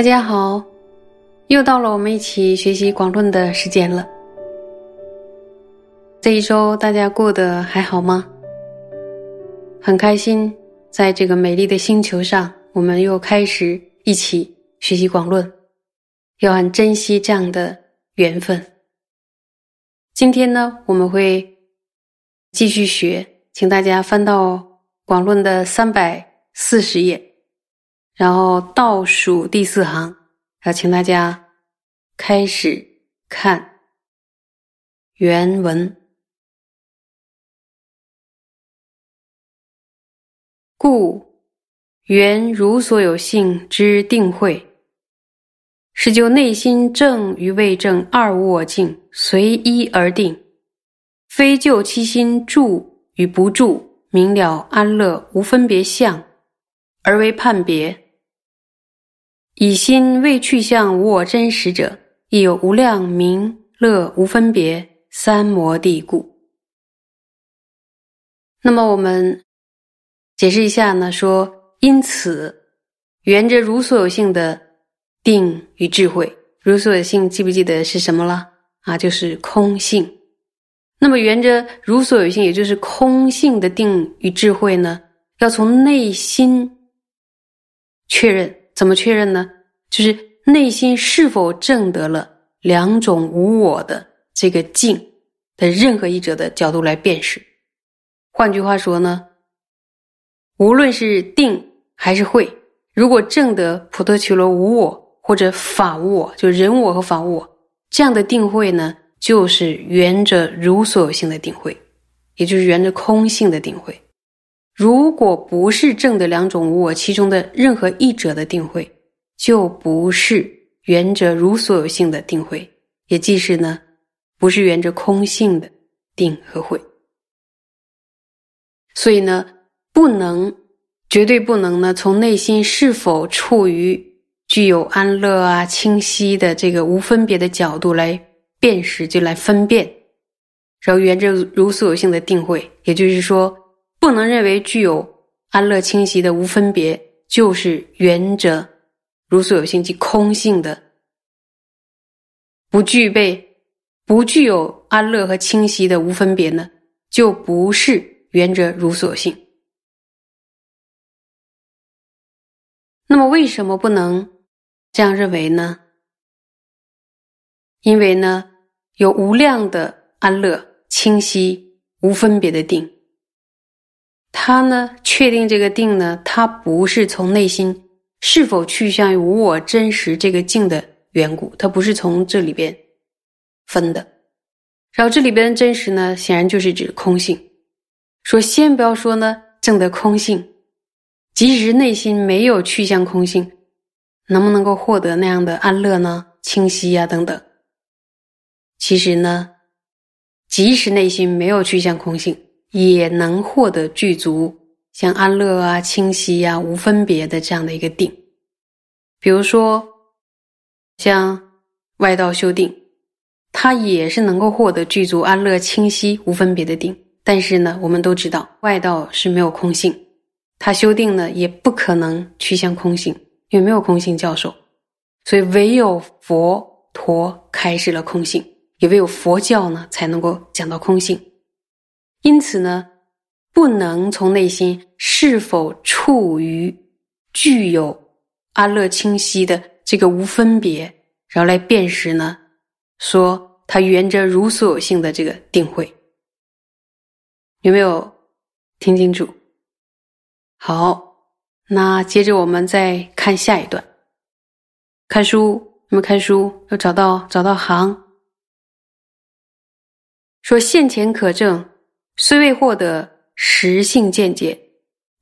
大家好，又到了我们一起学习广论的时间了。这一周大家过得还好吗？很开心，在这个美丽的星球上，我们又开始一起学习广论，要很珍惜这样的缘分。今天呢，我们会继续学，请大家翻到广论的三百四十页。然后倒数第四行，要请大家开始看原文。故原如所有性之定慧，是就内心正与未正二无我境随一而定，非就其心住与不住明了安乐无分别相，而为判别。以心未去向无我真实者，亦有无量名乐无分别三摩地故。那么我们解释一下呢？说因此，缘着如所有性的定与智慧，如所有性记不记得是什么了？啊，就是空性。那么缘着如所有性，也就是空性的定与智慧呢，要从内心确认。怎么确认呢？就是内心是否证得了两种无我的这个境的任何一者的角度来辨识。换句话说呢，无论是定还是会，如果证得普陀求罗无我或者法无我，就人我和法无我这样的定会呢，就是圆着如所有性的定会，也就是圆着空性的定会。如果不是正的两种无我其中的任何一者的定慧，就不是圆着如所有性的定慧，也即是呢，不是圆着空性的定和慧。所以呢，不能，绝对不能呢，从内心是否处于具有安乐啊、清晰的这个无分别的角度来辨识，就来分辨，然后圆着如所有性的定慧，也就是说。不能认为具有安乐清晰的无分别，就是原则如所有性即空性的，不具备不具有安乐和清晰的无分别呢，就不是原则如所性。那么为什么不能这样认为呢？因为呢，有无量的安乐清晰无分别的定。他呢，确定这个定呢，他不是从内心是否趋向于无我真实这个境的缘故，他不是从这里边分的。然后这里边真实呢，显然就是指空性。说先不要说呢，正得空性，即使内心没有趋向空性，能不能够获得那样的安乐呢？清晰呀，等等。其实呢，即使内心没有趋向空性。也能获得具足像安乐啊、清晰呀、无分别的这样的一个定。比如说，像外道修定，它也是能够获得具足安乐、清晰、无分别的定。但是呢，我们都知道外道是没有空性，他修定呢也不可能趋向空性，因为没有空性教授。所以唯有佛陀开始了空性，也唯有佛教呢才能够讲到空性。因此呢，不能从内心是否处于具有安乐清晰的这个无分别，然后来辨识呢，说它圆着如所有性的这个定慧，有没有听清楚？好，那接着我们再看下一段，看书，那么看书？要找到找到行，说现前可证。虽未获得实性见解，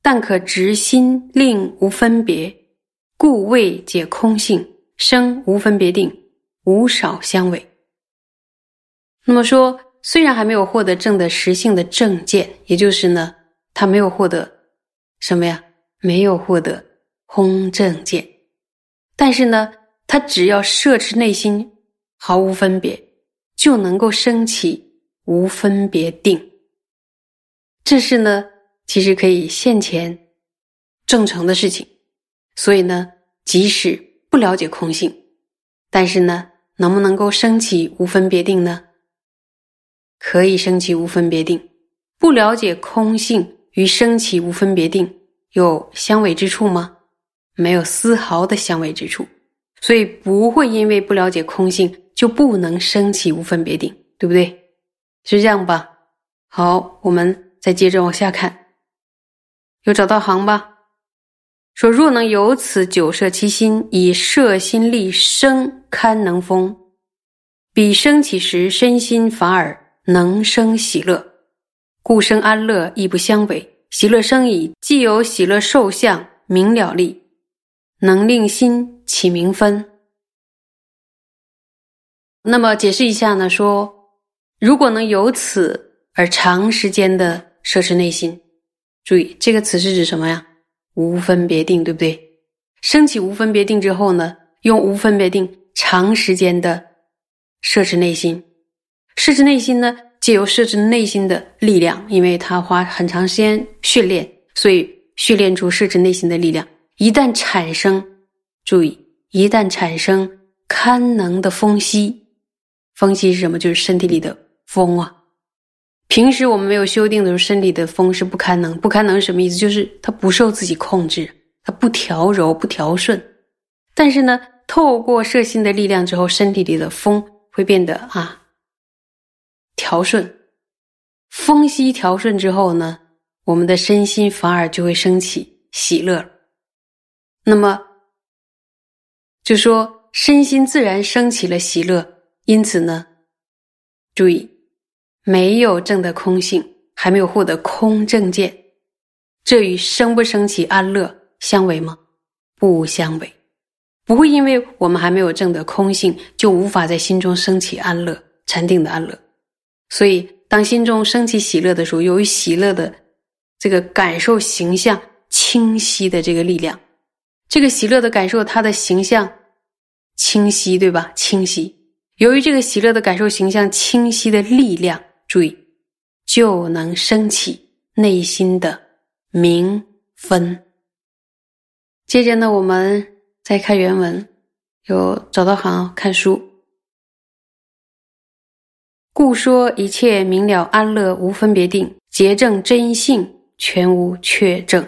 但可执心令无分别，故未解空性生无分别定，无少相违。那么说，虽然还没有获得正的实性的正见，也就是呢，他没有获得什么呀？没有获得空正见，但是呢，他只要摄持内心毫无分别，就能够升起无分别定。这是呢，其实可以现前证成的事情，所以呢，即使不了解空性，但是呢，能不能够升起无分别定呢？可以升起无分别定。不了解空性与升起无分别定有相违之处吗？没有丝毫的相违之处，所以不会因为不了解空性就不能升起无分别定，对不对？是这样吧？好，我们再接着往下看，有找到行吧？说若能由此九摄其心，以摄心力生堪能风，彼生起时身心反尔能生喜乐。故生安乐亦不相违，喜乐生矣，既有喜乐受相明了力，能令心起明分。那么解释一下呢？说如果能由此而长时间的设置内心，注意这个词是指什么呀？无分别定，对不对？升起无分别定之后呢，用无分别定长时间的设置内心，设置内心呢？借由设置内心的力量，因为他花很长时间训练，所以训练出设置内心的力量。一旦产生，注意，一旦产生堪能的风息，风息是什么？就是身体里的风啊。平时我们没有修订的时候，身体的风是不堪能。不堪能是什么意思？就是它不受自己控制，它不调柔、不调顺。但是呢，透过摄心的力量之后，身体里的风会变得啊。调顺，风息调顺之后呢，我们的身心反而就会升起喜乐。那么，就说身心自然升起了喜乐。因此呢，注意，没有证得空性，还没有获得空正见，这与生不升起安乐相违吗？不相违，不会因为我们还没有证得空性，就无法在心中升起安乐禅定的安乐。所以，当心中升起喜乐的时候，由于喜乐的这个感受形象清晰的这个力量，这个喜乐的感受，它的形象清晰，对吧？清晰。由于这个喜乐的感受形象清晰的力量，注意，就能升起内心的明分。接着呢，我们再看原文，有找到行看书。故说一切明了安乐无分别定，结正真性全无确证。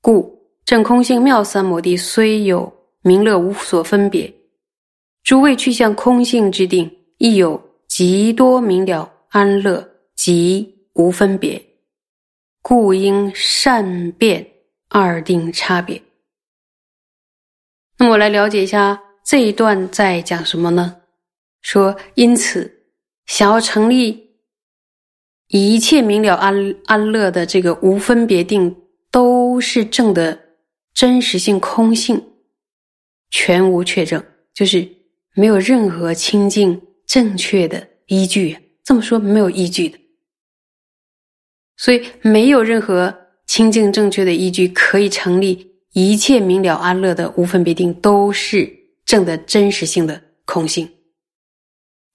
故正空性妙三摩地虽有明乐无所分别，诸位去向空性之定亦有极多明了安乐及无分别，故应善辨二定差别。那么我来了解一下这一段在讲什么呢？说因此。想要成立一切明了安安乐的这个无分别定，都是正的真实性空性，全无确证，就是没有任何清净正确的依据。这么说没有依据的，所以没有任何清净正确的依据可以成立一切明了安乐的无分别定，都是正的真实性的空性。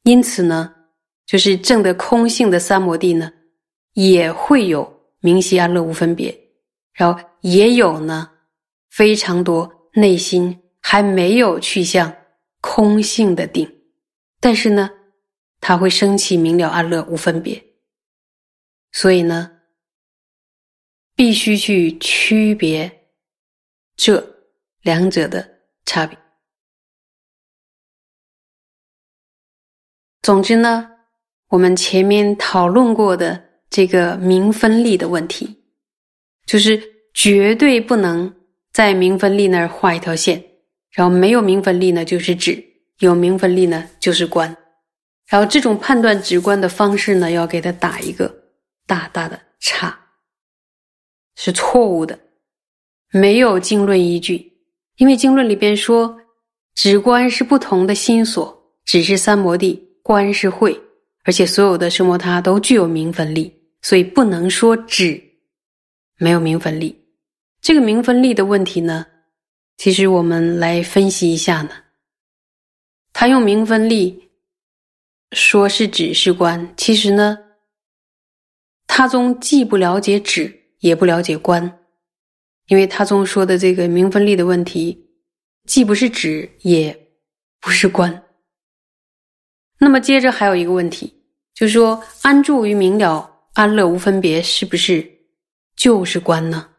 因此呢。就是正的空性的三摩地呢，也会有明晰安乐无分别，然后也有呢非常多内心还没有去向空性的定，但是呢，他会生气明了安乐无分别，所以呢，必须去区别这两者的差别。总之呢。我们前面讨论过的这个明分利的问题，就是绝对不能在明分利那儿画一条线，然后没有明分利呢就是指，有明分利呢就是观，然后这种判断直观的方式呢，要给它打一个大大的叉，是错误的，没有经论依据，因为经论里边说，直观是不同的心所，只是三摩地，观是会。而且所有的声摩他都具有明分力，所以不能说只没有明分力。这个明分力的问题呢，其实我们来分析一下呢。他用明分力说是指是观，其实呢，他宗既不了解指，也不了解观，因为他宗说的这个明分利的问题，既不是止，也不是观。那么接着还有一个问题，就是说安住于明了安乐无分别，是不是就是观呢？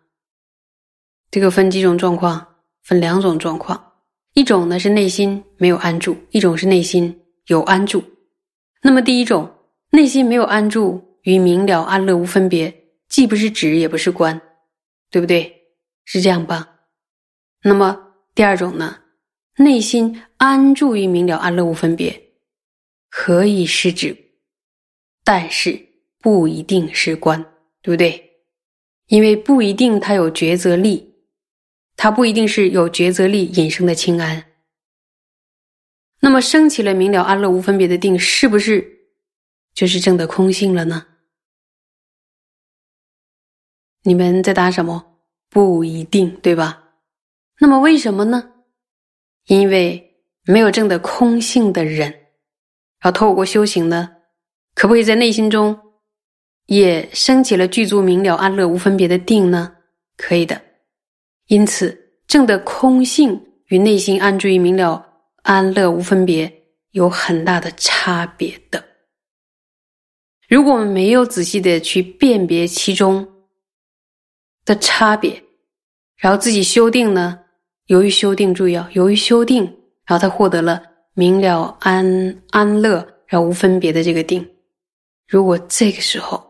这个分几种状况，分两种状况，一种呢是内心没有安住，一种是内心有安住。那么第一种，内心没有安住与明了安乐无分别，既不是止，也不是观，对不对？是这样吧？那么第二种呢，内心安住于明了安乐无分别。可以是指，但是不一定是观，对不对？因为不一定它有抉择力，它不一定是有抉择力引生的清安。那么升起了明了安乐无分别的定，是不是就是证得空性了呢？你们在答什么？不一定，对吧？那么为什么呢？因为没有证得空性的人。要透过修行呢，可不可以在内心中也升起了具足明了安乐无分别的定呢？可以的。因此，正的空性与内心安住于明了安乐无分别有很大的差别的。如果我们没有仔细的去辨别其中的差别，然后自己修定呢，由于修定注意啊，由于修定，然后他获得了。明了安安乐，然后无分别的这个定，如果这个时候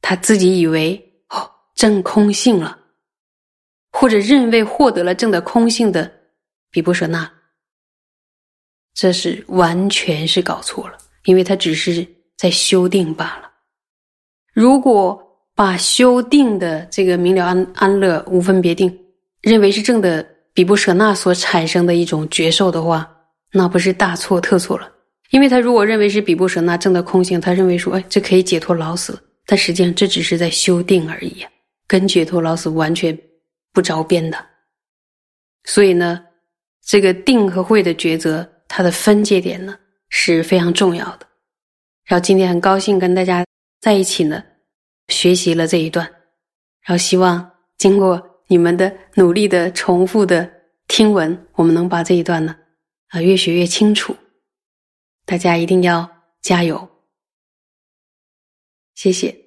他自己以为哦证空性了，或者认为获得了证的空性的比波舍那，这是完全是搞错了，因为他只是在修定罢了。如果把修定的这个明了安安乐无分别定认为是正的比布舍那所产生的一种觉受的话。那不是大错特错了，因为他如果认为是比布舍那正的空性，他认为说，哎，这可以解脱老死，但实际上这只是在修定而已，跟解脱老死完全不着边的。所以呢，这个定和慧的抉择，它的分界点呢是非常重要的。然后今天很高兴跟大家在一起呢，学习了这一段，然后希望经过你们的努力的重复的听闻，我们能把这一段呢。啊，越学越清楚，大家一定要加油！谢谢。